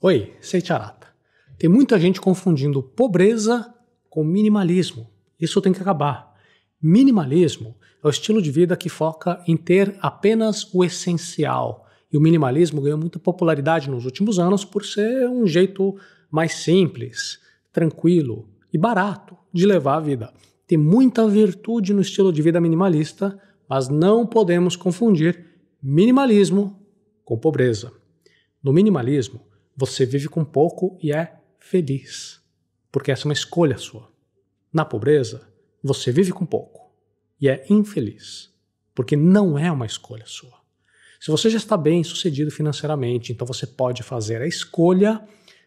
Oi, sei Charata. Tem muita gente confundindo pobreza com minimalismo. Isso tem que acabar. Minimalismo é o estilo de vida que foca em ter apenas o essencial. E o minimalismo ganhou muita popularidade nos últimos anos por ser um jeito mais simples, tranquilo e barato de levar a vida. Tem muita virtude no estilo de vida minimalista, mas não podemos confundir minimalismo com pobreza. No minimalismo, você vive com pouco e é feliz, porque essa é uma escolha sua. Na pobreza, você vive com pouco e é infeliz, porque não é uma escolha sua. Se você já está bem sucedido financeiramente, então você pode fazer a escolha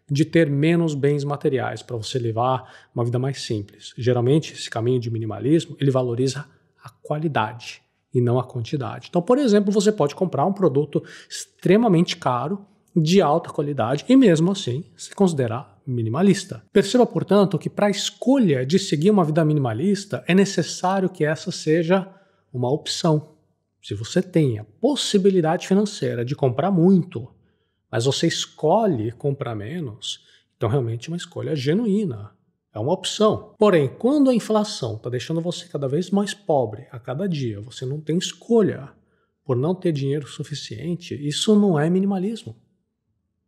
de ter menos bens materiais para você levar uma vida mais simples. Geralmente, esse caminho de minimalismo, ele valoriza a qualidade e não a quantidade. Então, por exemplo, você pode comprar um produto extremamente caro de alta qualidade e mesmo assim se considerar minimalista. Perceba, portanto, que para a escolha de seguir uma vida minimalista é necessário que essa seja uma opção. Se você tem a possibilidade financeira de comprar muito, mas você escolhe comprar menos, então realmente é uma escolha genuína. É uma opção. Porém, quando a inflação está deixando você cada vez mais pobre a cada dia, você não tem escolha por não ter dinheiro suficiente, isso não é minimalismo.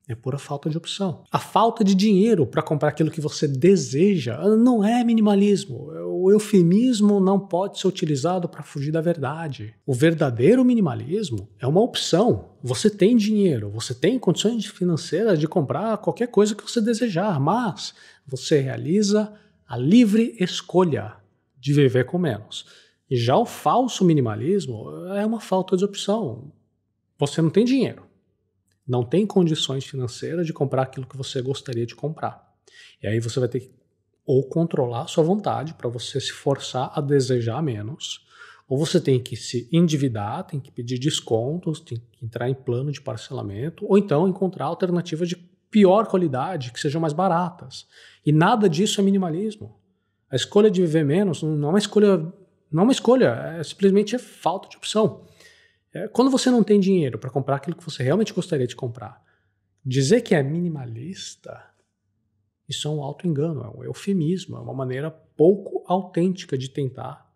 É pura falta de opção. A falta de dinheiro para comprar aquilo que você deseja não é minimalismo. O eufemismo não pode ser utilizado para fugir da verdade. O verdadeiro minimalismo é uma opção. Você tem dinheiro, você tem condições financeiras de comprar qualquer coisa que você desejar, mas você realiza a livre escolha de viver com menos. E já o falso minimalismo é uma falta de opção. Você não tem dinheiro não tem condições financeiras de comprar aquilo que você gostaria de comprar. E aí você vai ter que ou controlar a sua vontade para você se forçar a desejar menos, ou você tem que se endividar, tem que pedir descontos, tem que entrar em plano de parcelamento, ou então encontrar alternativas de pior qualidade, que sejam mais baratas. E nada disso é minimalismo. A escolha de viver menos não é uma escolha, não é uma escolha, é simplesmente é falta de opção. É, quando você não tem dinheiro para comprar aquilo que você realmente gostaria de comprar, dizer que é minimalista, isso é um auto-engano, é um eufemismo, é uma maneira pouco autêntica de tentar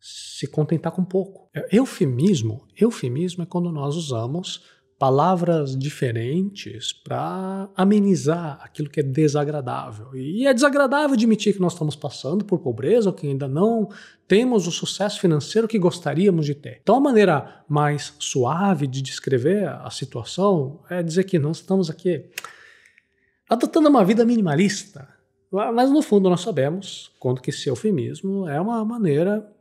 se contentar com pouco. É, eufemismo, eufemismo é quando nós usamos palavras diferentes para amenizar aquilo que é desagradável. E é desagradável admitir que nós estamos passando por pobreza ou que ainda não temos o sucesso financeiro que gostaríamos de ter. Então, a maneira mais suave de descrever a situação é dizer que nós estamos aqui adotando uma vida minimalista. Mas no fundo nós sabemos quanto que esse eufemismo é uma maneira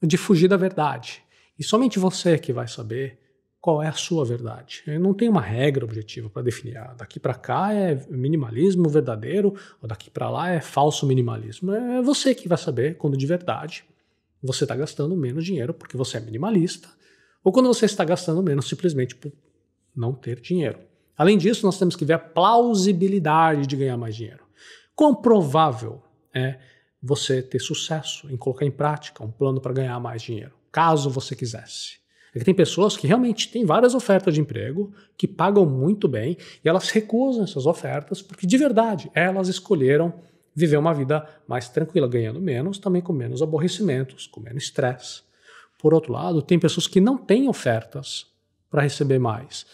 de fugir da verdade. E somente você que vai saber qual é a sua verdade. Não tem uma regra objetiva para definir. Ah, daqui para cá é minimalismo verdadeiro, ou daqui para lá é falso minimalismo. É você que vai saber quando de verdade você está gastando menos dinheiro porque você é minimalista, ou quando você está gastando menos simplesmente por não ter dinheiro. Além disso, nós temos que ver a plausibilidade de ganhar mais dinheiro. Quão provável é você ter sucesso em colocar em prática um plano para ganhar mais dinheiro, caso você quisesse? É que tem pessoas que realmente têm várias ofertas de emprego, que pagam muito bem, e elas recusam essas ofertas porque, de verdade, elas escolheram viver uma vida mais tranquila, ganhando menos, também com menos aborrecimentos, com menos estresse. Por outro lado, tem pessoas que não têm ofertas para receber mais.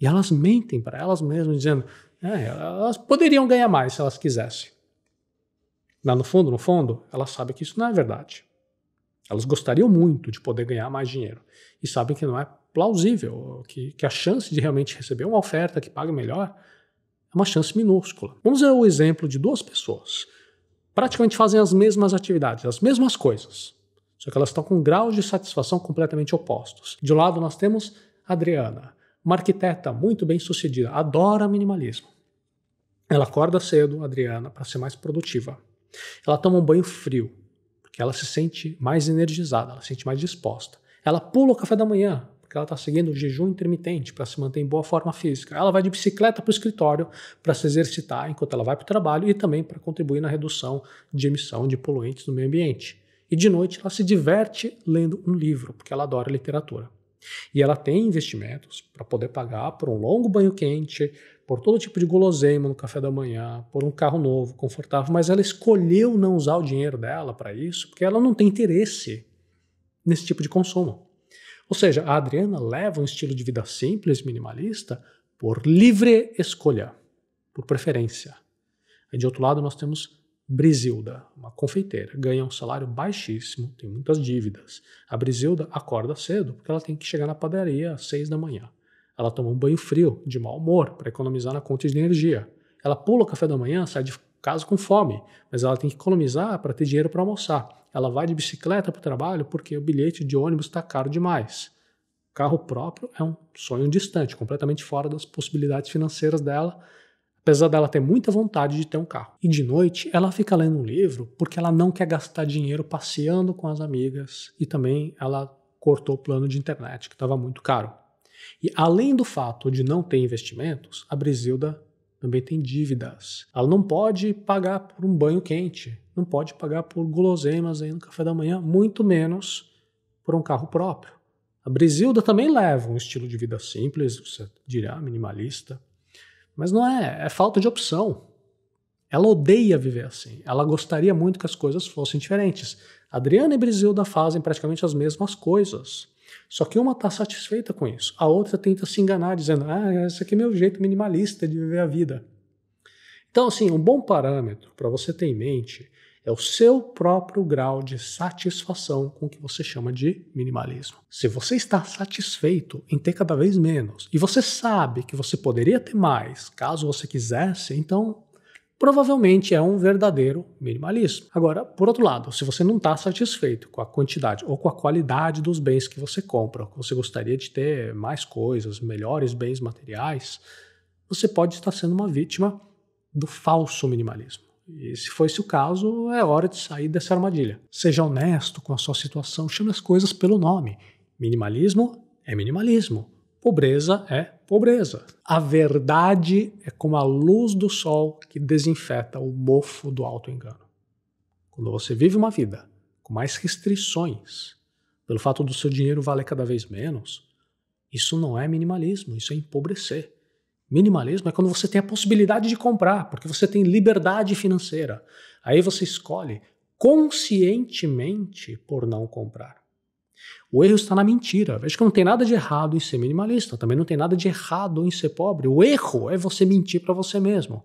E elas mentem para elas mesmas, dizendo é, elas poderiam ganhar mais se elas quisessem. Lá no fundo, no fundo, elas sabem que isso não é verdade. Elas gostariam muito de poder ganhar mais dinheiro e sabem que não é plausível, que, que a chance de realmente receber uma oferta que pague melhor é uma chance minúscula. Vamos ver o exemplo de duas pessoas. Praticamente fazem as mesmas atividades, as mesmas coisas, só que elas estão com graus de satisfação completamente opostos. De um lado, nós temos Adriana, uma arquiteta muito bem sucedida, adora minimalismo. Ela acorda cedo, Adriana, para ser mais produtiva. Ela toma um banho frio, porque ela se sente mais energizada, ela se sente mais disposta. Ela pula o café da manhã, porque ela está seguindo o jejum intermitente para se manter em boa forma física. Ela vai de bicicleta para o escritório para se exercitar enquanto ela vai para o trabalho e também para contribuir na redução de emissão de poluentes no meio ambiente. E de noite ela se diverte lendo um livro, porque ela adora literatura. E ela tem investimentos para poder pagar por um longo banho quente, por todo tipo de guloseima no café da manhã, por um carro novo, confortável, mas ela escolheu não usar o dinheiro dela para isso porque ela não tem interesse nesse tipo de consumo. Ou seja, a Adriana leva um estilo de vida simples, minimalista, por livre escolha, por preferência. E de outro lado, nós temos Brisilda, uma confeiteira, ganha um salário baixíssimo, tem muitas dívidas. A Brisilda acorda cedo porque ela tem que chegar na padaria às seis da manhã. Ela toma um banho frio, de mau humor, para economizar na conta de energia. Ela pula o café da manhã, sai de casa com fome, mas ela tem que economizar para ter dinheiro para almoçar. Ela vai de bicicleta para o trabalho porque o bilhete de ônibus está caro demais. Carro próprio é um sonho distante, completamente fora das possibilidades financeiras dela, apesar dela ter muita vontade de ter um carro. E de noite ela fica lendo um livro porque ela não quer gastar dinheiro passeando com as amigas e também ela cortou o plano de internet que estava muito caro. E além do fato de não ter investimentos, a Brisilda também tem dívidas. Ela não pode pagar por um banho quente, não pode pagar por guloseimas aí no café da manhã, muito menos por um carro próprio. A Brisilda também leva um estilo de vida simples, você dirá minimalista, mas não é, é falta de opção. Ela odeia viver assim. Ela gostaria muito que as coisas fossem diferentes. Adriana e Brisilda fazem praticamente as mesmas coisas. Só que uma está satisfeita com isso, a outra tenta se enganar, dizendo: Ah, esse aqui é meu jeito minimalista de viver a vida. Então, assim, um bom parâmetro para você ter em mente é o seu próprio grau de satisfação com o que você chama de minimalismo. Se você está satisfeito em ter cada vez menos e você sabe que você poderia ter mais caso você quisesse, então provavelmente é um verdadeiro minimalismo. Agora, por outro lado, se você não está satisfeito com a quantidade ou com a qualidade dos bens que você compra, você gostaria de ter mais coisas, melhores bens materiais, você pode estar sendo uma vítima do falso minimalismo. E se for esse o caso, é hora de sair dessa armadilha. Seja honesto com a sua situação, chame as coisas pelo nome. Minimalismo é minimalismo. Pobreza é pobreza. A verdade é como a luz do sol que desinfeta o mofo do auto-engano. Quando você vive uma vida com mais restrições, pelo fato do seu dinheiro valer cada vez menos, isso não é minimalismo, isso é empobrecer. Minimalismo é quando você tem a possibilidade de comprar, porque você tem liberdade financeira. Aí você escolhe conscientemente por não comprar. O erro está na mentira. Veja que não tem nada de errado em ser minimalista, também não tem nada de errado em ser pobre. O erro é você mentir para você mesmo.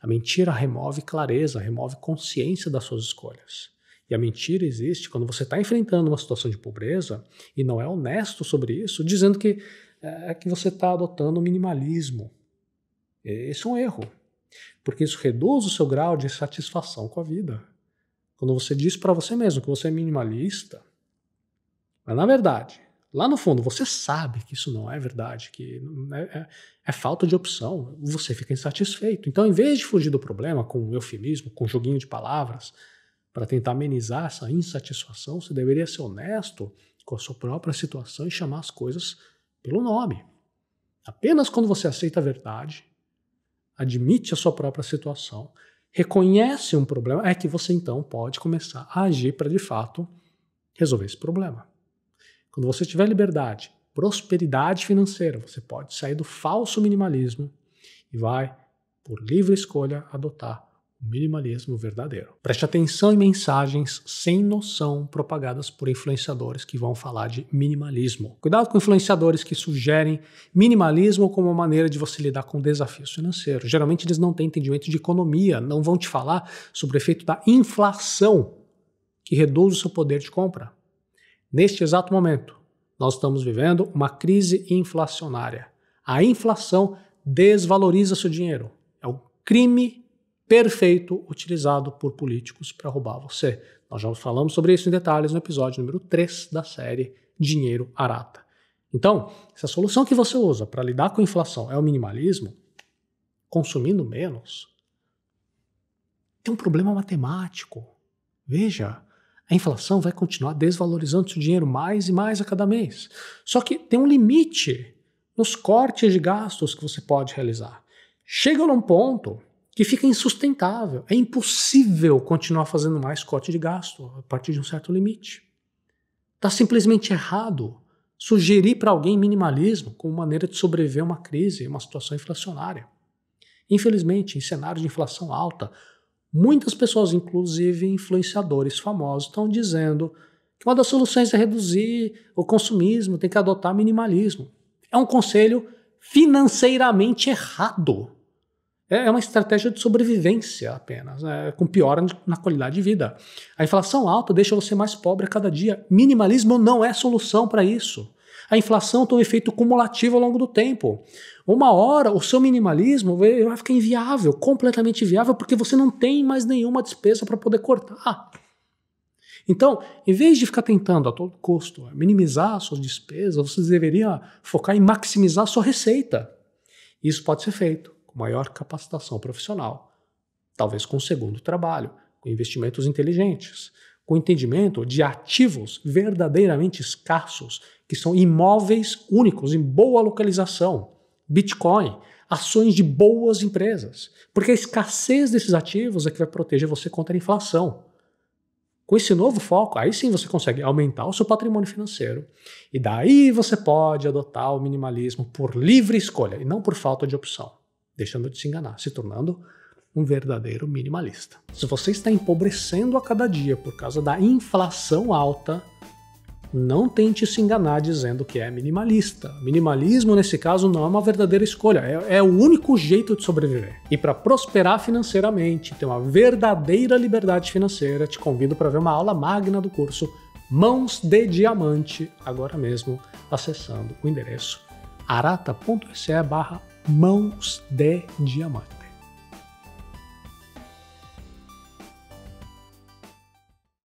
A mentira remove clareza, remove consciência das suas escolhas. E a mentira existe quando você está enfrentando uma situação de pobreza e não é honesto sobre isso, dizendo que é que você está adotando o minimalismo. Esse é um erro, porque isso reduz o seu grau de satisfação com a vida. Quando você diz para você mesmo que você é minimalista, mas na verdade, lá no fundo, você sabe que isso não é verdade, que é, é, é, falta de opção, você fica insatisfeito. Então, em vez de fugir do problema com um eufemismo, com um joguinho de palavras, para tentar amenizar essa insatisfação, você deveria ser honesto com a sua própria situação e chamar as coisas pelo nome. Apenas quando você aceita a verdade, admite a sua própria situação, reconhece um problema, é que você então pode começar a agir para de fato resolver esse problema. Quando você tiver liberdade, prosperidade financeira, você pode sair do falso minimalismo e vai, por livre escolha, adotar o minimalismo verdadeiro. Preste atenção em mensagens sem noção propagadas por influenciadores que vão falar de minimalismo. Cuidado com influenciadores que sugerem minimalismo como uma maneira de você lidar com desafios financeiros. Geralmente eles não têm entendimento de economia, não vão te falar sobre o efeito da inflação que reduz o seu poder de compra. Neste exato momento, nós estamos vivendo uma crise inflacionária. A inflação desvaloriza seu dinheiro. É o crime perfeito utilizado por políticos para roubar você. Nós já falamos sobre isso em detalhes no episódio número 3 da série Dinheiro Arata. Então, se a solução que você usa para lidar com a inflação é o minimalismo, consumindo menos, tem um problema matemático. Veja, a inflação vai continuar desvalorizando seu dinheiro mais e mais a cada mês. Só que tem um limite nos cortes de gastos que você pode realizar. Chega num ponto que fica insustentável. É impossível continuar fazendo mais corte de gasto a partir de um certo limite. Está simplesmente errado sugerir para alguém minimalismo como maneira de sobreviver a uma crise, uma situação inflacionária. Infelizmente, em cenário de inflação alta, muitas pessoas, inclusive influenciadores famosos, estão dizendo que uma das soluções é reduzir o consumismo, tem que adotar minimalismo. É um conselho financeiramente errado. É, é uma estratégia de sobrevivência apenas, é, com piora na qualidade de vida. A inflação alta deixa você mais pobre a cada dia. Minimalismo não é solução para isso. A inflação tem um efeito cumulativo ao longo do tempo. Uma hora o seu minimalismo vai ficar inviável, completamente inviável, porque você não tem mais nenhuma despesa para poder cortar. Então, em vez de ficar tentando a todo custo minimizar suas despesas, você deveria focar em maximizar sua receita. Isso pode ser feito com maior capacitação profissional, talvez com um segundo trabalho, com investimentos inteligentes, com entendimento de ativos verdadeiramente escassos, que são imóveis únicos em boa localização, Bitcoin, ações de boas empresas, porque a escassez desses ativos é que vai proteger você contra a inflação. Com esse novo foco, aí sim você consegue aumentar o seu patrimônio financeiro. E daí você pode adotar o minimalismo por livre escolha e não por falta de opção, deixando de se enganar, se tornando um verdadeiro minimalista. Se você está empobrecendo a cada dia por causa da inflação alta, não tente se enganar dizendo que é minimalista. Minimalismo, nesse caso, não é uma verdadeira escolha, é, é o único jeito de sobreviver. E para prosperar financeiramente, ter uma verdadeira liberdade financeira, te convido para ver uma aula magna do curso Mãos de Diamante, agora mesmo, acessando o endereço arata.se barra mãos de diamante.